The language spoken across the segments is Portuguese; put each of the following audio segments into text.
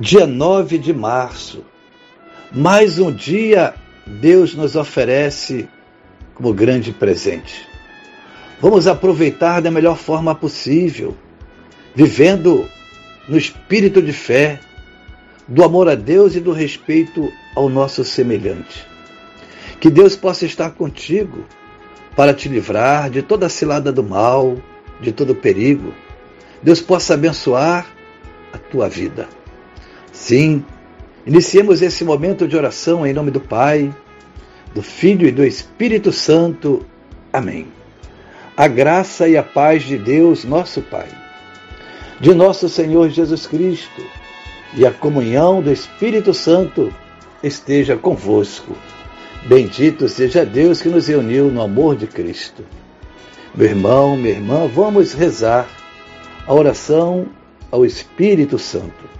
dia 9 de março. Mais um dia Deus nos oferece como grande presente. Vamos aproveitar da melhor forma possível, vivendo no espírito de fé, do amor a Deus e do respeito ao nosso semelhante. Que Deus possa estar contigo para te livrar de toda a cilada do mal, de todo perigo. Deus possa abençoar a tua vida. Sim, iniciemos esse momento de oração em nome do Pai, do Filho e do Espírito Santo. Amém. A graça e a paz de Deus, nosso Pai, de nosso Senhor Jesus Cristo e a comunhão do Espírito Santo esteja convosco. Bendito seja Deus que nos reuniu no amor de Cristo. Meu irmão, minha irmã, vamos rezar a oração ao Espírito Santo.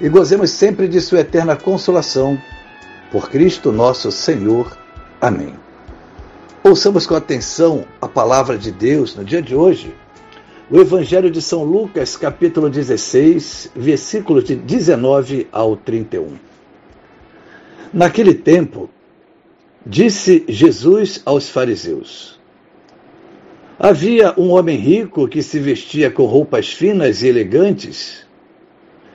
e gozemos sempre de Sua eterna consolação. Por Cristo nosso Senhor. Amém. Ouçamos com atenção a palavra de Deus no dia de hoje. O Evangelho de São Lucas, capítulo 16, versículos de 19 ao 31. Naquele tempo, disse Jesus aos fariseus: Havia um homem rico que se vestia com roupas finas e elegantes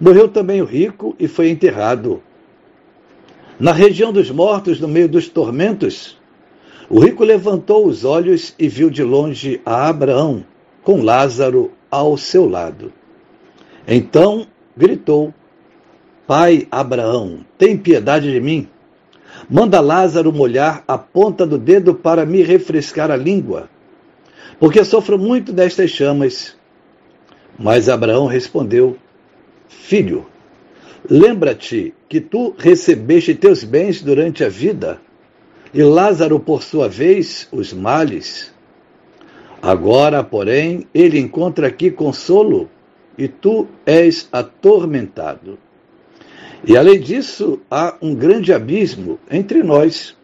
Morreu também o rico e foi enterrado. Na região dos mortos, no meio dos tormentos, o rico levantou os olhos e viu de longe a Abraão, com Lázaro ao seu lado. Então gritou: Pai Abraão, tem piedade de mim. Manda Lázaro molhar a ponta do dedo para me refrescar a língua, porque sofro muito destas chamas. Mas Abraão respondeu: Filho, lembra-te que tu recebeste teus bens durante a vida, e Lázaro, por sua vez, os males. Agora, porém, ele encontra aqui consolo, e tu és atormentado. E além disso, há um grande abismo entre nós.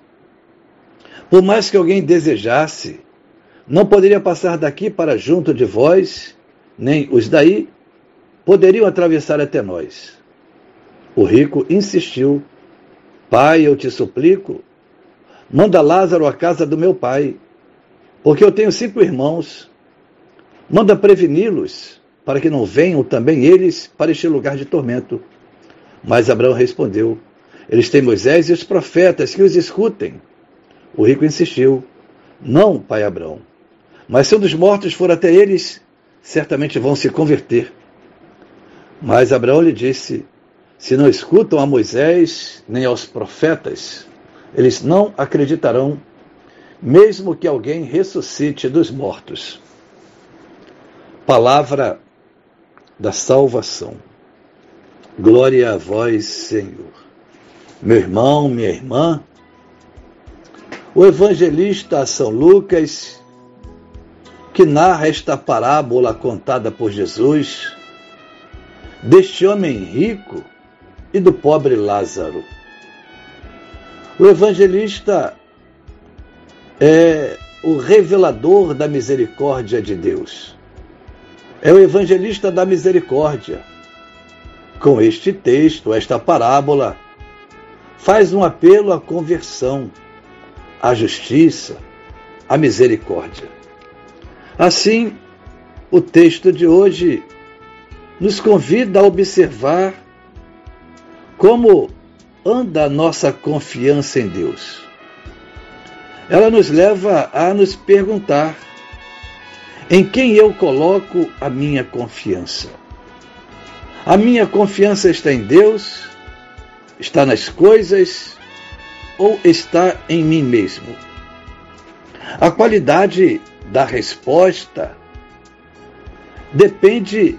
Por mais que alguém desejasse, não poderia passar daqui para junto de vós, nem os daí poderiam atravessar até nós. O rico insistiu: Pai, eu te suplico, manda Lázaro à casa do meu pai, porque eu tenho cinco irmãos. Manda preveni-los, para que não venham também eles para este lugar de tormento. Mas Abraão respondeu: Eles têm Moisés e os profetas, que os escutem. O rico insistiu: Não, pai Abraão. Mas se um dos mortos for até eles, certamente vão se converter. Mas Abraão lhe disse: Se não escutam a Moisés nem aos profetas, eles não acreditarão, mesmo que alguém ressuscite dos mortos. Palavra da salvação. Glória a vós, Senhor. Meu irmão, minha irmã, o evangelista São Lucas, que narra esta parábola contada por Jesus, deste homem rico e do pobre Lázaro. O evangelista é o revelador da misericórdia de Deus. É o evangelista da misericórdia. Com este texto, esta parábola, faz um apelo à conversão, à justiça, à misericórdia. Assim, o texto de hoje nos convida a observar como anda a nossa confiança em Deus. Ela nos leva a nos perguntar: em quem eu coloco a minha confiança? A minha confiança está em Deus? Está nas coisas? Ou está em mim mesmo? A qualidade da resposta depende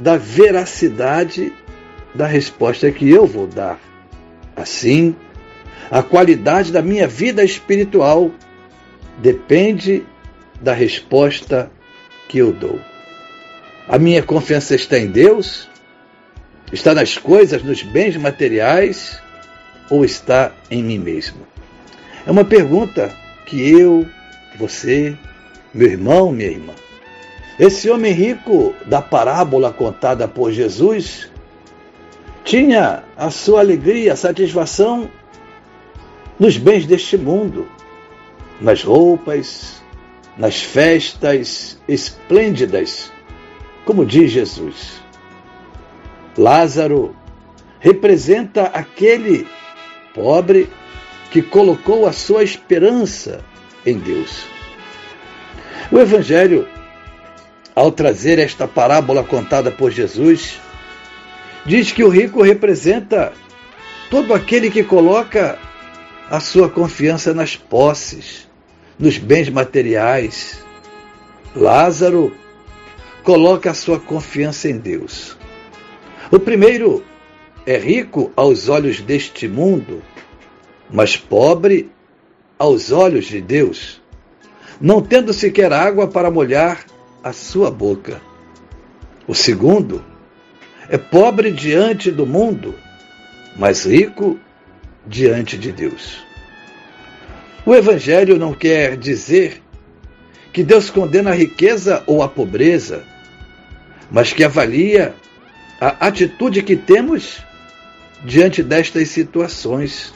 da veracidade da resposta que eu vou dar. Assim, a qualidade da minha vida espiritual depende da resposta que eu dou. A minha confiança está em Deus? Está nas coisas, nos bens materiais? Ou está em mim mesmo? É uma pergunta que eu, você, meu irmão, minha irmã, esse homem rico da parábola contada por Jesus tinha a sua alegria, a satisfação nos bens deste mundo, nas roupas, nas festas esplêndidas, como diz Jesus. Lázaro representa aquele pobre que colocou a sua esperança em Deus. O Evangelho, ao trazer esta parábola contada por Jesus, diz que o rico representa todo aquele que coloca a sua confiança nas posses, nos bens materiais. Lázaro coloca a sua confiança em Deus. O primeiro é rico aos olhos deste mundo, mas pobre aos olhos de Deus, não tendo sequer água para molhar a sua boca. O segundo é pobre diante do mundo, mas rico diante de Deus. O Evangelho não quer dizer que Deus condena a riqueza ou a pobreza, mas que avalia a atitude que temos diante destas situações.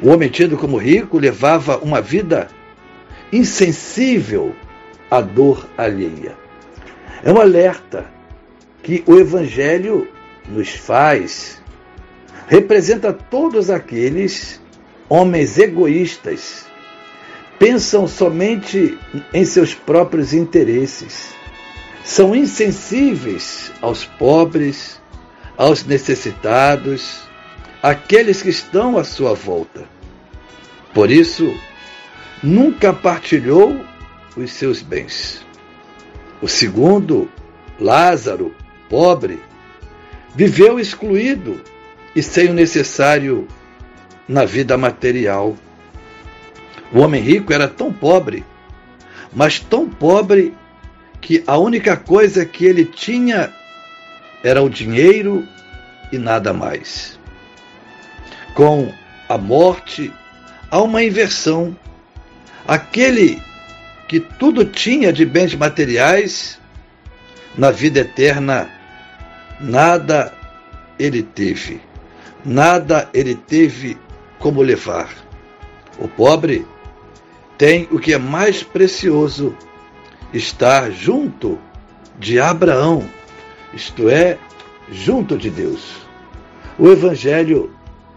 O homem tido como rico levava uma vida insensível à dor alheia. É um alerta que o Evangelho nos faz representa todos aqueles homens egoístas, pensam somente em seus próprios interesses, são insensíveis aos pobres, aos necessitados, àqueles que estão à sua volta. Por isso, nunca partilhou os seus bens. O segundo, Lázaro, pobre, viveu excluído e sem o necessário na vida material. O homem rico era tão pobre, mas tão pobre que a única coisa que ele tinha era o dinheiro e nada mais. Com a morte, há uma inversão. Aquele que tudo tinha de bens materiais, na vida eterna Nada ele teve, nada ele teve como levar. O pobre tem o que é mais precioso, estar junto de Abraão, isto é, junto de Deus. O Evangelho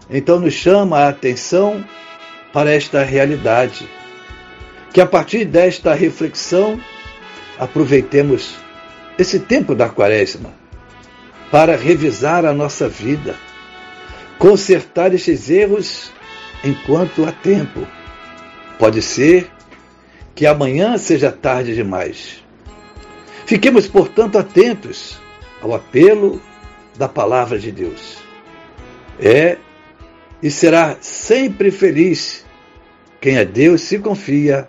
então nos chama a atenção para esta realidade. Que a partir desta reflexão aproveitemos esse tempo da quaresma para revisar a nossa vida, consertar estes erros enquanto há tempo. Pode ser que amanhã seja tarde demais. Fiquemos, portanto, atentos ao apelo da palavra de Deus. É e será sempre feliz quem a Deus se confia,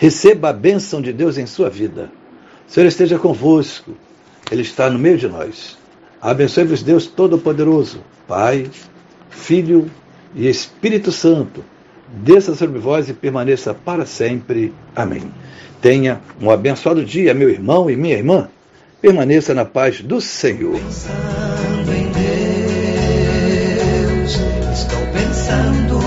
receba a bênção de Deus em sua vida. O Senhor esteja convosco, Ele está no meio de nós. Abençoe-vos, Deus Todo-Poderoso, Pai, Filho e Espírito Santo. Desça sobre vós e permaneça para sempre. Amém. Tenha um abençoado dia, meu irmão e minha irmã. Permaneça na paz do Senhor. Pensando em Deus, estou pensando